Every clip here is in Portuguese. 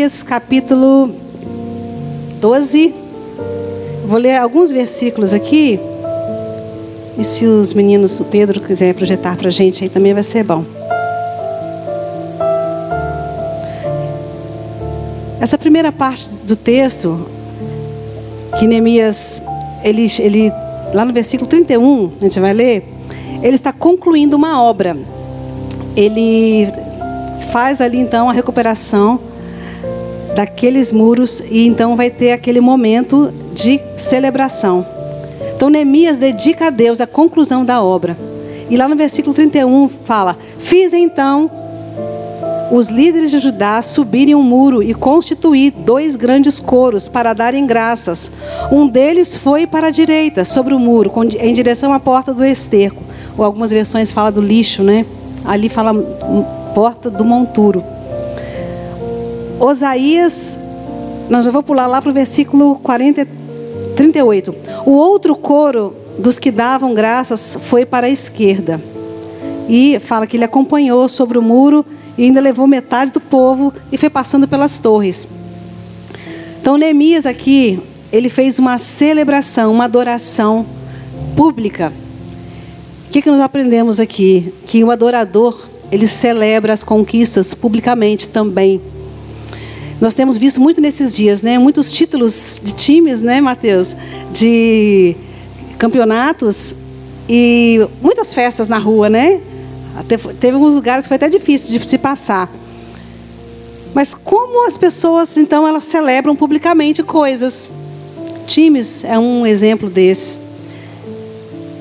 Capítulo 12. Vou ler alguns versículos aqui. E se os meninos, o Pedro quiser projetar para a gente aí também vai ser bom. Essa primeira parte do texto, que Neemias, ele, ele, lá no versículo 31, a gente vai ler, ele está concluindo uma obra. Ele faz ali então a recuperação daqueles muros e então vai ter aquele momento de celebração. Então Neemias dedica a Deus a conclusão da obra. E lá no versículo 31 fala: Fiz então os líderes de Judá subirem um muro e constituir dois grandes coros para darem graças. Um deles foi para a direita, sobre o muro, em direção à porta do esterco. Ou algumas versões falam do lixo, né? Ali fala porta do monturo. Osaías, nós já vou pular lá para o versículo 40, 38. O outro coro dos que davam graças foi para a esquerda. E fala que ele acompanhou sobre o muro e ainda levou metade do povo e foi passando pelas torres. Então Neemias aqui, ele fez uma celebração, uma adoração pública. O que, que nós aprendemos aqui? Que o adorador, ele celebra as conquistas publicamente também. Nós temos visto muito nesses dias, né? Muitos títulos de times, né, Mateus? De campeonatos e muitas festas na rua, né? Até, teve alguns lugares que foi até difícil de se passar. Mas como as pessoas, então, elas celebram publicamente coisas? Times é um exemplo desse.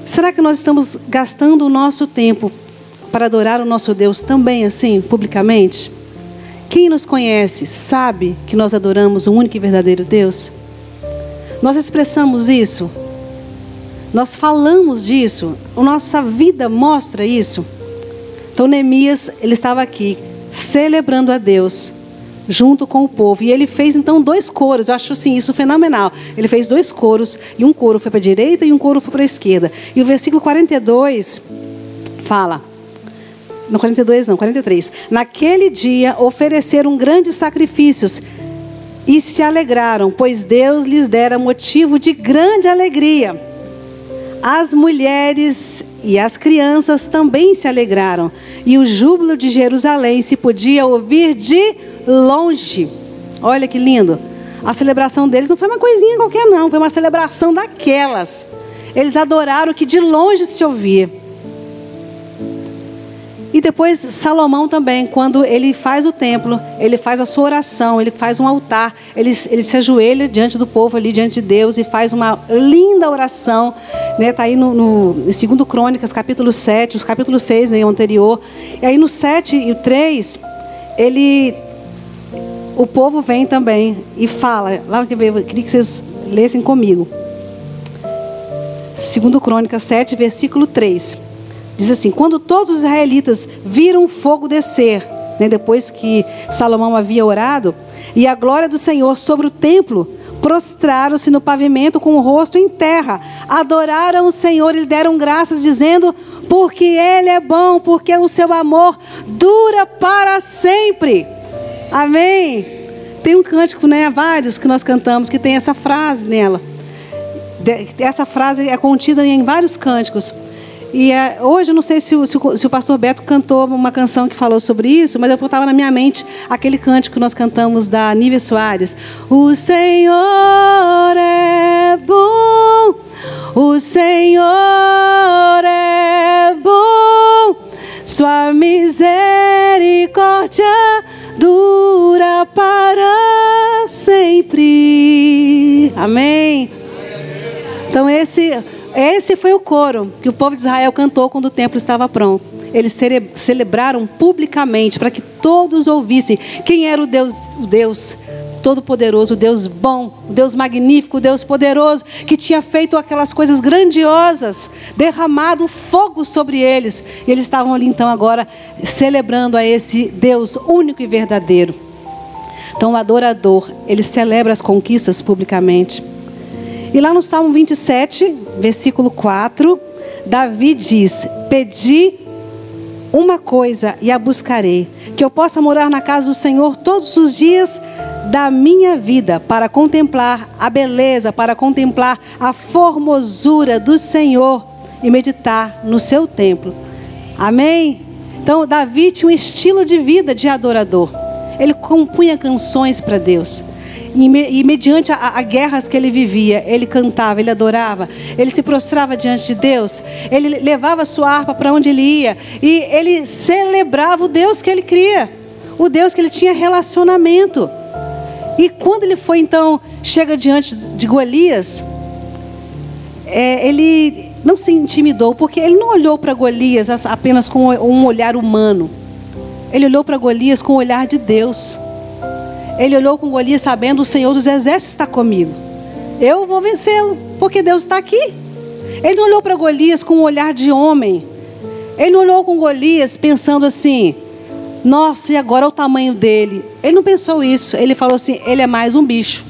Será que nós estamos gastando o nosso tempo para adorar o nosso Deus também assim, publicamente? Quem nos conhece sabe que nós adoramos o único e verdadeiro Deus? Nós expressamos isso? Nós falamos disso? A nossa vida mostra isso? Então Neemias, ele estava aqui celebrando a Deus junto com o povo. E ele fez então dois coros. Eu acho assim isso fenomenal. Ele fez dois coros e um coro foi para a direita e um coro foi para a esquerda. E o versículo 42 fala: no 42 não, 43. Naquele dia ofereceram grandes sacrifícios e se alegraram, pois Deus lhes dera motivo de grande alegria. As mulheres e as crianças também se alegraram, e o júbilo de Jerusalém se podia ouvir de longe. Olha que lindo. A celebração deles não foi uma coisinha qualquer, não, foi uma celebração daquelas. Eles adoraram que de longe se ouvia. E depois Salomão também, quando ele faz o templo, ele faz a sua oração, ele faz um altar, ele, ele se ajoelha diante do povo ali, diante de Deus e faz uma linda oração. Está né? Tá aí no, no, no 2 Crônicas, capítulo 7, os capítulo 6, né, o anterior. E aí no 7 e o 3, ele, o povo vem também e fala, lá que eu queria que vocês lessem comigo. 2 Crônicas 7, versículo 3. Diz assim: quando todos os israelitas viram o fogo descer, né, depois que Salomão havia orado, e a glória do Senhor sobre o templo, prostraram-se no pavimento com o rosto em terra, adoraram o Senhor e lhe deram graças, dizendo: Porque Ele é bom, porque o seu amor dura para sempre. Amém. Tem um cântico, né? Vários que nós cantamos que tem essa frase nela. Essa frase é contida em vários cânticos. E é, hoje eu não sei se o, se, o, se o, pastor Beto cantou uma canção que falou sobre isso, mas eu estava na minha mente aquele cântico que nós cantamos da Nívia Soares. O Senhor é bom, o Senhor é bom, sua misericórdia dura para sempre. Amém? Então esse esse foi o coro que o povo de Israel cantou quando o templo estava pronto. Eles celebraram publicamente para que todos ouvissem quem era o Deus, o Deus todo-poderoso, o Deus bom, o Deus magnífico, o Deus poderoso, que tinha feito aquelas coisas grandiosas, derramado fogo sobre eles. E eles estavam ali então agora celebrando a esse Deus único e verdadeiro. Então o adorador, ele celebra as conquistas publicamente. E lá no Salmo 27, versículo 4, Davi diz: Pedi uma coisa e a buscarei: que eu possa morar na casa do Senhor todos os dias da minha vida, para contemplar a beleza, para contemplar a formosura do Senhor e meditar no seu templo. Amém? Então, Davi tinha um estilo de vida de adorador. Ele compunha canções para Deus. E, mediante a, a, guerras que ele vivia, ele cantava, ele adorava, ele se prostrava diante de Deus, ele levava sua harpa para onde ele ia, e ele celebrava o Deus que ele cria, o Deus que ele tinha relacionamento. E quando ele foi então, chega diante de Golias, é, ele não se intimidou, porque ele não olhou para Golias apenas com um olhar humano. Ele olhou para Golias com o olhar de Deus. Ele olhou com Golias sabendo o Senhor dos exércitos está comigo. Eu vou vencê-lo, porque Deus está aqui. Ele não olhou para Golias com um olhar de homem. Ele não olhou com Golias pensando assim: nossa, e agora o tamanho dele? Ele não pensou isso. Ele falou assim: ele é mais um bicho.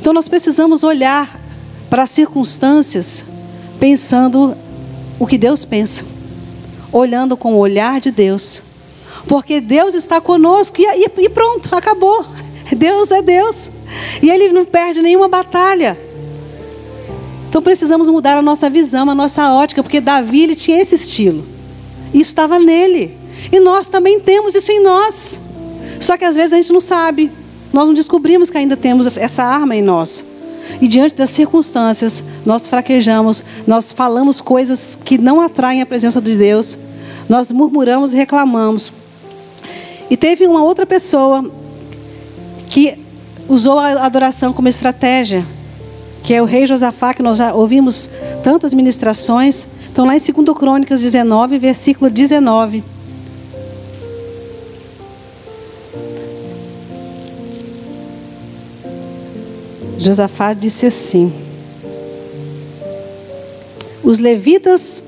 Então nós precisamos olhar para as circunstâncias pensando o que Deus pensa, olhando com o olhar de Deus, porque Deus está conosco e, e, pronto, acabou. Deus é Deus e Ele não perde nenhuma batalha. Então precisamos mudar a nossa visão, a nossa ótica, porque Davi ele tinha esse estilo. Isso estava nele. E nós também temos isso em nós. Só que às vezes a gente não sabe. Nós não descobrimos que ainda temos essa arma em nós. E diante das circunstâncias, nós fraquejamos, nós falamos coisas que não atraem a presença de Deus, nós murmuramos e reclamamos. E teve uma outra pessoa que usou a adoração como estratégia, que é o rei Josafá, que nós já ouvimos tantas ministrações. Então, lá em 2 Crônicas 19, versículo 19. Josafá disse assim: Os levitas.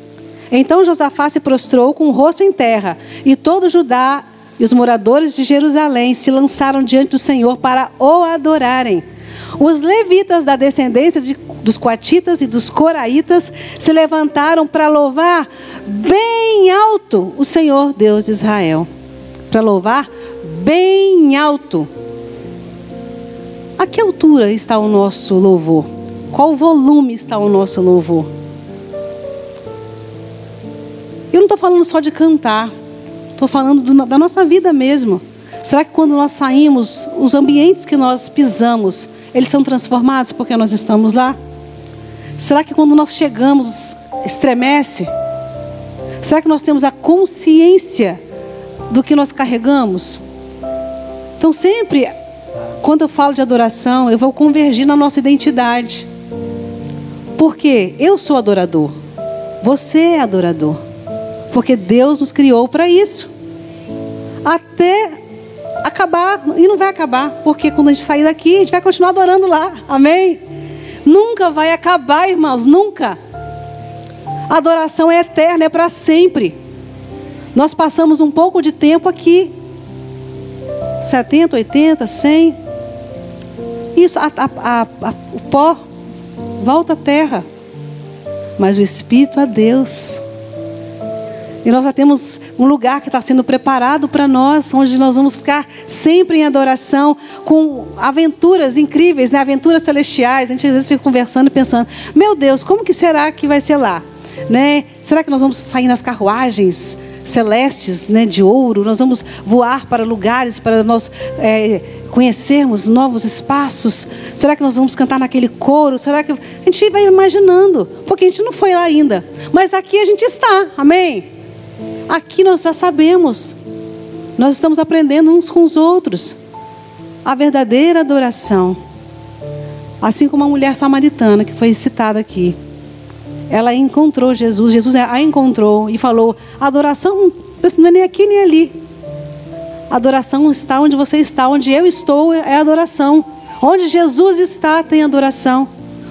Então Josafá se prostrou com o rosto em terra, e todo Judá e os moradores de Jerusalém se lançaram diante do Senhor para o adorarem. Os levitas da descendência de, dos coatitas e dos coraitas se levantaram para louvar bem alto o Senhor Deus de Israel. Para louvar bem alto a que altura está o nosso louvor? Qual volume está o nosso louvor? Eu não estou falando só de cantar, estou falando do, da nossa vida mesmo. Será que quando nós saímos, os ambientes que nós pisamos, eles são transformados porque nós estamos lá? Será que quando nós chegamos, estremece? Será que nós temos a consciência do que nós carregamos? Então, sempre quando eu falo de adoração, eu vou convergir na nossa identidade. Porque eu sou adorador. Você é adorador. Porque Deus nos criou para isso. Até acabar, e não vai acabar, porque quando a gente sair daqui, a gente vai continuar adorando lá. Amém? Nunca vai acabar, irmãos, nunca. A adoração é eterna, é para sempre. Nós passamos um pouco de tempo aqui. 70, 80, 100. Isso, a, a, a, o pó volta à terra, mas o Espírito a Deus. E nós já temos um lugar que está sendo preparado para nós, onde nós vamos ficar sempre em adoração, com aventuras incríveis, né? aventuras celestiais. A gente às vezes fica conversando e pensando: meu Deus, como que será que vai ser lá? Né? Será que nós vamos sair nas carruagens celestes né, de ouro? Nós vamos voar para lugares para nós é, conhecermos novos espaços? Será que nós vamos cantar naquele coro? Será que a gente vai imaginando? Porque a gente não foi lá ainda. Mas aqui a gente está, amém? Aqui nós já sabemos. Nós estamos aprendendo uns com os outros. A verdadeira adoração. Assim como a mulher samaritana que foi citada aqui. Ela encontrou Jesus, Jesus a encontrou e falou: adoração não é nem aqui nem ali. Adoração está onde você está, onde eu estou é adoração. Onde Jesus está tem adoração,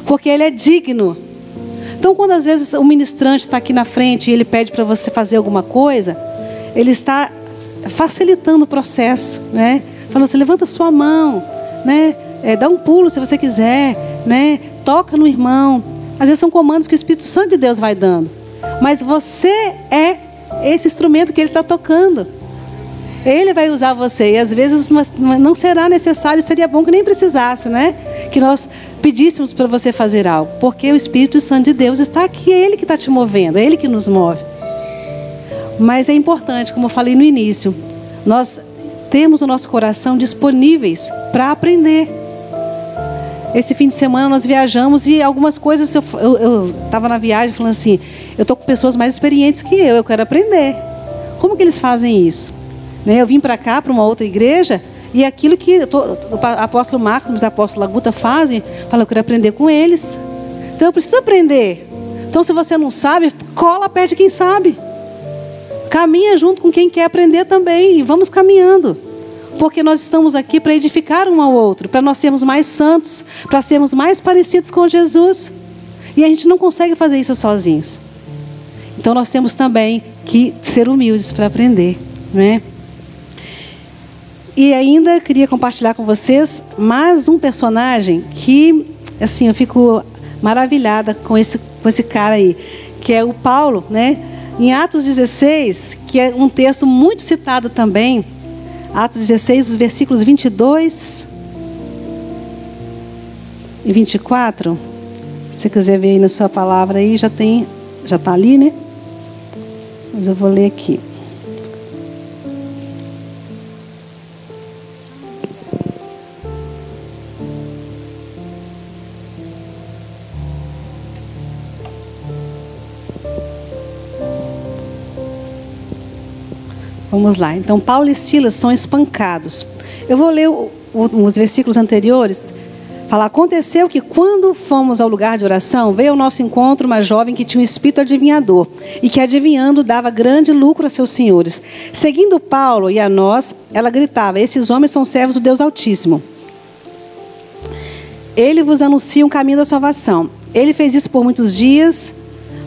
porque Ele é digno. Então, quando às vezes o ministrante está aqui na frente e ele pede para você fazer alguma coisa, ele está facilitando o processo, né? Falando assim, levanta sua mão, né? É, dá um pulo se você quiser, né? Toca no irmão. Às vezes são comandos que o Espírito Santo de Deus vai dando. Mas você é esse instrumento que ele está tocando. Ele vai usar você. E às vezes não será necessário, seria bom que nem precisasse, né? Que nós pedíssemos para você fazer algo. Porque o Espírito Santo de Deus está aqui, é Ele que está te movendo, é Ele que nos move. Mas é importante, como eu falei no início, nós temos o nosso coração disponíveis para aprender. Esse fim de semana nós viajamos e algumas coisas eu estava na viagem falando assim, eu estou com pessoas mais experientes que eu, eu quero aprender. Como que eles fazem isso? Né? Eu vim para cá, para uma outra igreja, e aquilo que o apóstolo Marcos e o apóstolo Laguta fazem, fala, eu quero aprender com eles. Então eu preciso aprender. Então se você não sabe, cola perto de quem sabe. Caminha junto com quem quer aprender também. E vamos caminhando. Porque nós estamos aqui para edificar um ao outro, para nós sermos mais santos, para sermos mais parecidos com Jesus. E a gente não consegue fazer isso sozinhos. Então nós temos também que ser humildes para aprender, né? E ainda queria compartilhar com vocês mais um personagem que, assim, eu fico maravilhada com esse, com esse cara aí, que é o Paulo, né? Em Atos 16, que é um texto muito citado também, Atos 16, os versículos 22 e 24. Se quiser ver aí na sua palavra aí, já tem, já está ali, né? Mas eu vou ler aqui. Vamos lá. Então, Paulo e Silas são espancados. Eu vou ler o, o, os versículos anteriores. Fala: Aconteceu que quando fomos ao lugar de oração, veio ao nosso encontro uma jovem que tinha um espírito adivinhador e que, adivinhando, dava grande lucro a seus senhores. Seguindo Paulo e a nós, ela gritava: Esses homens são servos do Deus Altíssimo. Ele vos anuncia um caminho da salvação. Ele fez isso por muitos dias,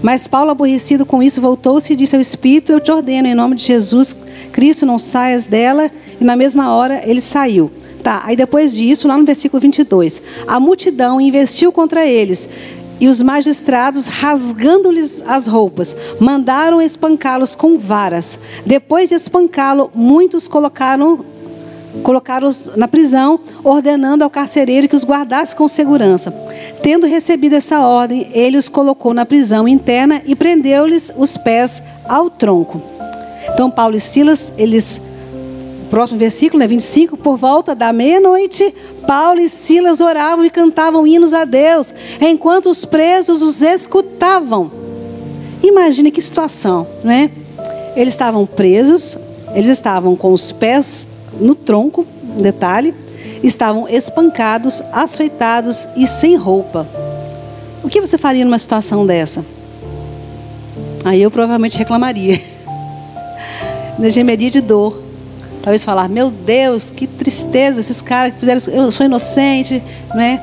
mas Paulo, aborrecido com isso, voltou-se e disse ao Espírito: Eu te ordeno, em nome de Jesus Cristo, não saias dela. E na mesma hora ele saiu. Tá, aí depois disso, lá no versículo 22, a multidão investiu contra eles. E os magistrados, rasgando-lhes as roupas, mandaram espancá-los com varas. Depois de espancá-lo, muitos colocaram colocaram-os na prisão, ordenando ao carcereiro que os guardasse com segurança. Tendo recebido essa ordem, ele os colocou na prisão interna e prendeu-lhes os pés ao tronco. Então, Paulo e Silas, eles. Próximo versículo, né, 25. Por volta da meia-noite, Paulo e Silas oravam e cantavam hinos a Deus, enquanto os presos os escutavam. Imagine que situação, não é? Eles estavam presos, eles estavam com os pés no tronco, detalhe, estavam espancados, açoitados e sem roupa. O que você faria numa situação dessa? Aí eu provavelmente reclamaria. gemeria de dor. Talvez falar, meu Deus, que tristeza, esses caras que fizeram isso, eu sou inocente, não é?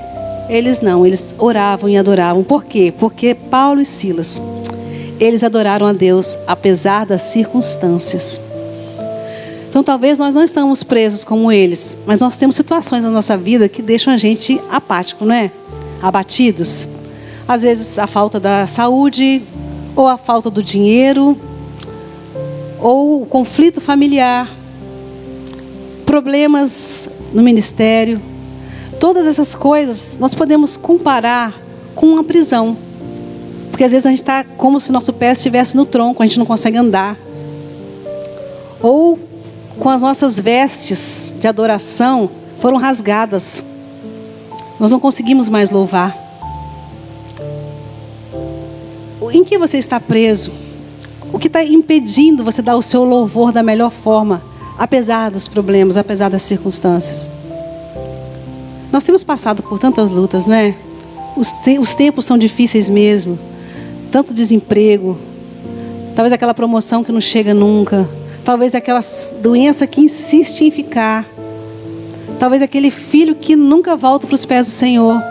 Eles não, eles oravam e adoravam. Por quê? Porque Paulo e Silas, eles adoraram a Deus apesar das circunstâncias. Então talvez nós não estamos presos como eles, mas nós temos situações na nossa vida que deixam a gente apático, não é? Abatidos. Às vezes a falta da saúde, ou a falta do dinheiro, ou conflito familiar, problemas no ministério, todas essas coisas nós podemos comparar com uma prisão. Porque às vezes a gente está como se nosso pé estivesse no tronco, a gente não consegue andar. Ou com as nossas vestes de adoração foram rasgadas. Nós não conseguimos mais louvar. Em que você está preso? O que está impedindo você dar o seu louvor da melhor forma, apesar dos problemas, apesar das circunstâncias? Nós temos passado por tantas lutas, não é? Os, te os tempos são difíceis mesmo. Tanto desemprego, talvez aquela promoção que não chega nunca, talvez aquela doença que insiste em ficar, talvez aquele filho que nunca volta para os pés do Senhor.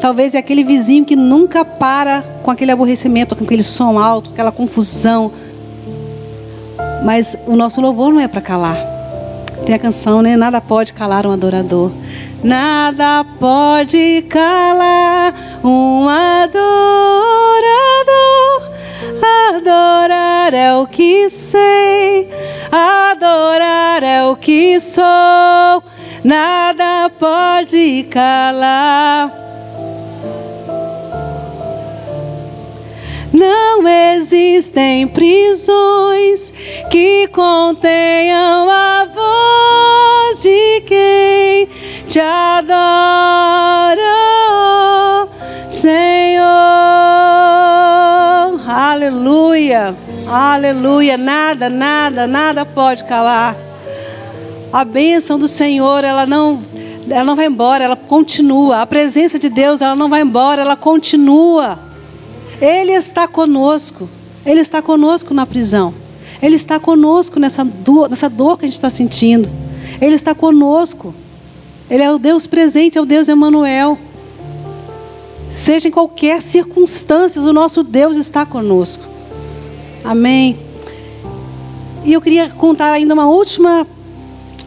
Talvez é aquele vizinho que nunca para com aquele aborrecimento, com aquele som alto, aquela confusão. Mas o nosso louvor não é para calar. Tem a canção, né? Nada pode calar um adorador. Nada pode calar um adorador. Adorar é o que sei, adorar é o que sou, nada pode calar. Não existem prisões que contenham a voz de quem te adora, Aleluia, aleluia. Nada, nada, nada pode calar. A bênção do Senhor, ela não, ela não vai embora, ela continua. A presença de Deus, ela não vai embora, ela continua. Ele está conosco. Ele está conosco na prisão. Ele está conosco nessa dor, nessa dor que a gente está sentindo. Ele está conosco. Ele é o Deus presente, é o Deus Emanuel. Seja em qualquer circunstância, o nosso Deus está conosco. Amém. E eu queria contar ainda uma última,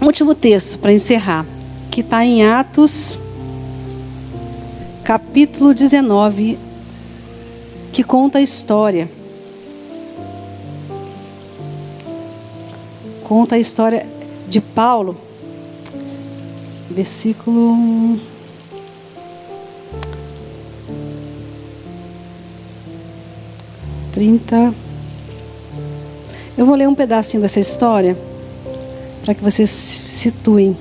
um último texto para encerrar, que está em Atos, capítulo 19, que conta a história. Conta a história de Paulo, versículo. Trinta. Eu vou ler um pedacinho dessa história para que vocês se situem.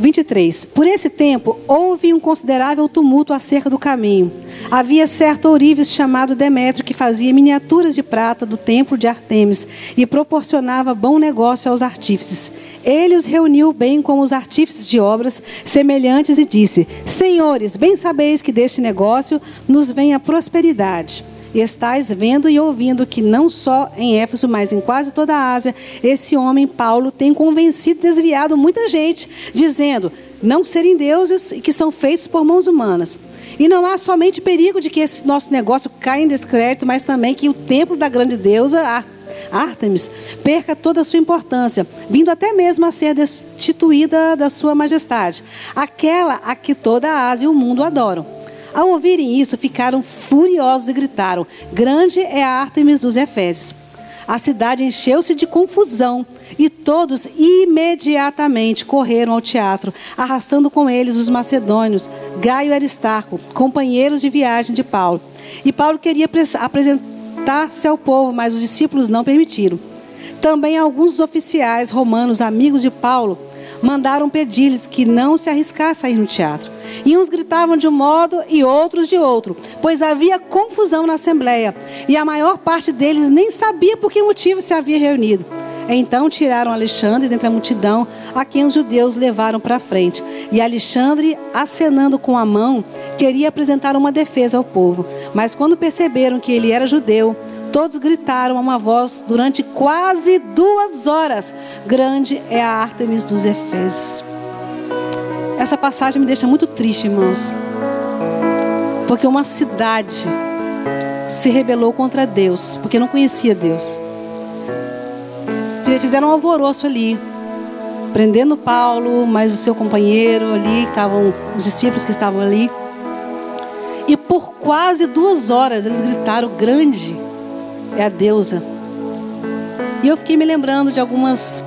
23. Por esse tempo, houve um considerável tumulto acerca do caminho. Havia certo ourives chamado Demétrio que fazia miniaturas de prata do templo de Artemis e proporcionava bom negócio aos artífices. Ele os reuniu bem com os artífices de obras semelhantes e disse: Senhores, bem sabeis que deste negócio nos vem a prosperidade. E estáis vendo e ouvindo que não só em Éfeso, mas em quase toda a Ásia, esse homem Paulo tem convencido desviado muita gente, dizendo: não serem deuses que são feitos por mãos humanas. E não há somente perigo de que esse nosso negócio caia em descrédito, mas também que o templo da grande deusa Artemis perca toda a sua importância, vindo até mesmo a ser destituída da sua majestade, aquela a que toda a Ásia e o mundo adoram. Ao ouvirem isso, ficaram furiosos e gritaram: Grande é a Ártemis dos Efésios. A cidade encheu-se de confusão e todos imediatamente correram ao teatro, arrastando com eles os macedônios, Gaio e Aristarco, companheiros de viagem de Paulo. E Paulo queria apresentar-se ao povo, mas os discípulos não permitiram. Também alguns oficiais romanos, amigos de Paulo, mandaram pedir-lhes que não se arriscasse a ir no teatro. E uns gritavam de um modo e outros de outro, pois havia confusão na assembleia, e a maior parte deles nem sabia por que motivo se havia reunido. Então tiraram Alexandre dentre a multidão, a quem os judeus levaram para frente. E Alexandre, acenando com a mão, queria apresentar uma defesa ao povo. Mas quando perceberam que ele era judeu, todos gritaram a uma voz durante quase duas horas: Grande é a Ártemis dos Efésios. Essa passagem me deixa muito triste, irmãos. Porque uma cidade se rebelou contra Deus, porque não conhecia Deus. Fizeram um alvoroço ali, prendendo Paulo, mas o seu companheiro ali, estavam, os discípulos que estavam ali. E por quase duas horas eles gritaram: Grande é a deusa. E eu fiquei me lembrando de algumas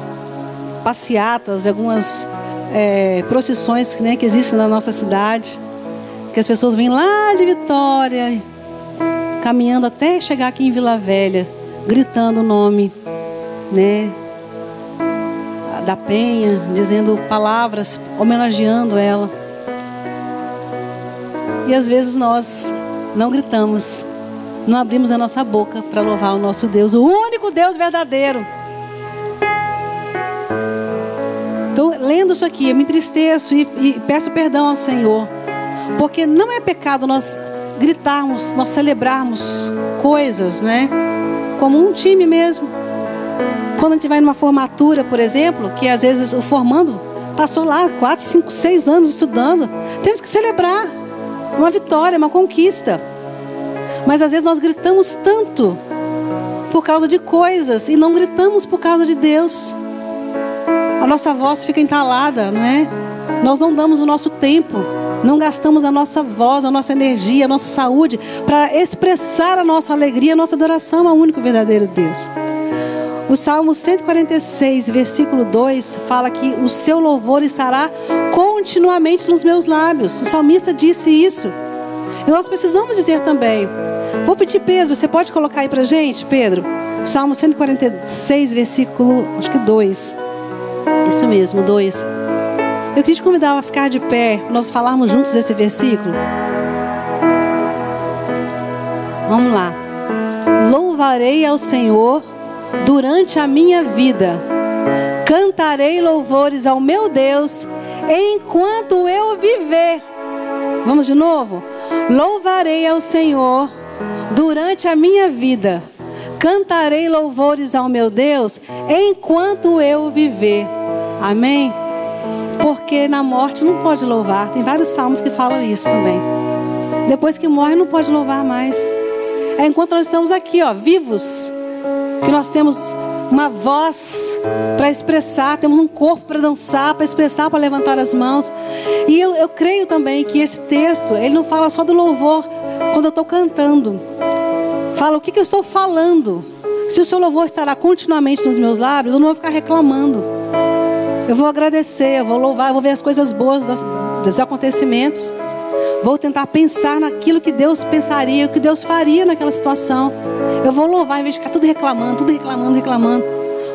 passeatas, de algumas é, procissões né, que existem na nossa cidade, que as pessoas vêm lá de Vitória, caminhando até chegar aqui em Vila Velha, gritando o nome, né, da Penha, dizendo palavras, homenageando ela. E às vezes nós não gritamos, não abrimos a nossa boca para louvar o nosso Deus, o único Deus verdadeiro. Lendo isso aqui, eu me entristeço e, e peço perdão ao Senhor. Porque não é pecado nós gritarmos, nós celebrarmos coisas, né? Como um time mesmo. Quando a gente vai numa formatura, por exemplo, que às vezes o formando passou lá 4, 5, 6 anos estudando, temos que celebrar uma vitória, uma conquista. Mas às vezes nós gritamos tanto por causa de coisas e não gritamos por causa de Deus a nossa voz fica entalada, não é? Nós não damos o nosso tempo Não gastamos a nossa voz, a nossa energia, a nossa saúde para expressar a nossa alegria, a nossa adoração ao único verdadeiro Deus. O Salmo 146, versículo 2, fala que o seu louvor estará continuamente nos meus lábios. O salmista disse isso. E nós precisamos dizer também. Vou pedir, Pedro, você pode colocar aí para gente, Pedro? Salmo 146, versículo, acho que 2. Isso mesmo, 2. Eu queria te convidar a ficar de pé, nós falarmos juntos esse versículo. Vamos lá. Louvarei ao Senhor durante a minha vida. Cantarei louvores ao meu Deus enquanto eu viver. Vamos de novo? Louvarei ao Senhor durante a minha vida. Cantarei louvores ao meu Deus enquanto eu viver. Amém? Porque na morte não pode louvar. Tem vários salmos que falam isso também. Depois que morre, não pode louvar mais. É enquanto nós estamos aqui, ó, vivos, que nós temos uma voz para expressar, temos um corpo para dançar, para expressar, para levantar as mãos. E eu, eu creio também que esse texto, ele não fala só do louvor quando eu estou cantando. Fala o que, que eu estou falando. Se o seu louvor estará continuamente nos meus lábios, eu não vou ficar reclamando. Eu vou agradecer, eu vou louvar, eu vou ver as coisas boas das, dos acontecimentos. Vou tentar pensar naquilo que Deus pensaria, o que Deus faria naquela situação. Eu vou louvar em vez de ficar tudo reclamando, tudo reclamando, reclamando.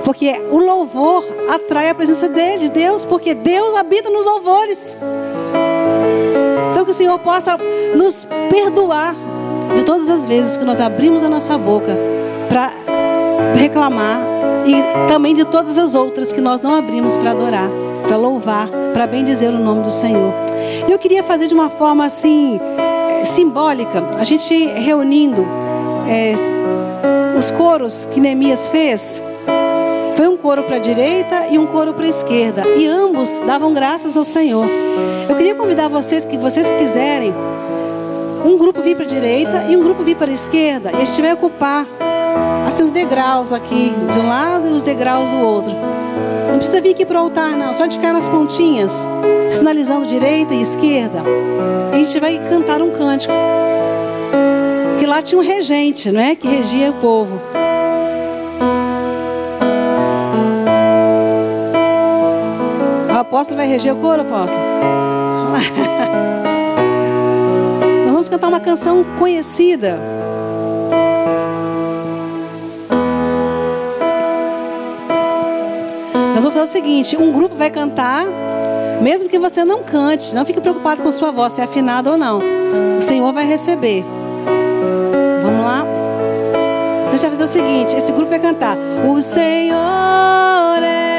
Porque o louvor atrai a presença dele, de Deus, porque Deus habita nos louvores. Então que o Senhor possa nos perdoar de todas as vezes que nós abrimos a nossa boca para reclamar e também de todas as outras que nós não abrimos para adorar, para louvar, para bendizer o nome do Senhor. Eu queria fazer de uma forma assim simbólica, a gente reunindo é, os coros que Neemias fez. Foi um coro para a direita e um coro para a esquerda, e ambos davam graças ao Senhor. Eu queria convidar vocês que vocês quiserem, um grupo vir para a direita e um grupo vir para a esquerda, e a gente vai ocupar assim os degraus aqui de um lado e os degraus do outro. Não precisa vir aqui para o altar, não. Só de ficar nas pontinhas, sinalizando direita e esquerda. E a gente vai cantar um cântico. Que lá tinha um regente, não é? Que regia o povo. O apóstolo vai reger o coro, apóstolo? Nós vamos cantar uma canção conhecida. Nós vamos fazer o seguinte: um grupo vai cantar, mesmo que você não cante, não fique preocupado com sua voz, se é afinada ou não. O Senhor vai receber. Vamos lá? Então a gente vai fazer o seguinte: esse grupo vai cantar. O Senhor é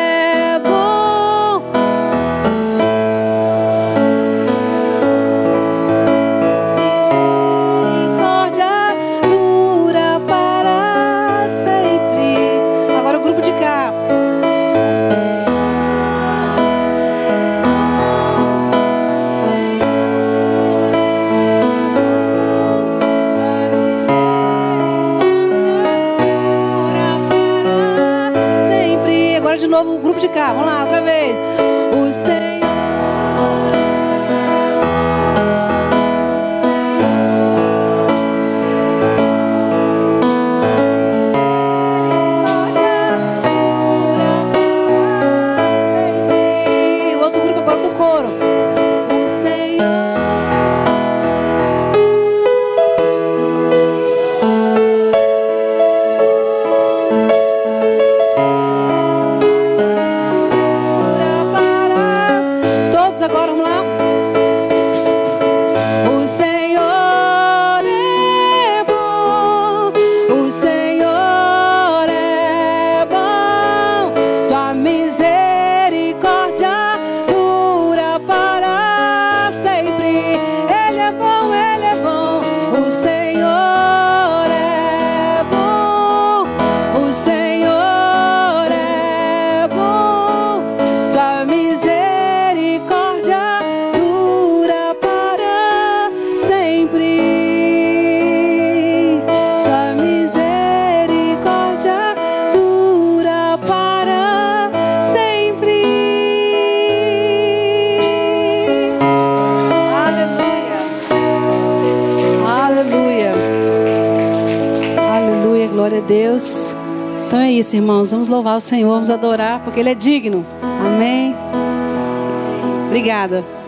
isso, irmãos. Vamos louvar o Senhor, vamos adorar, porque Ele é digno. Amém. Obrigada.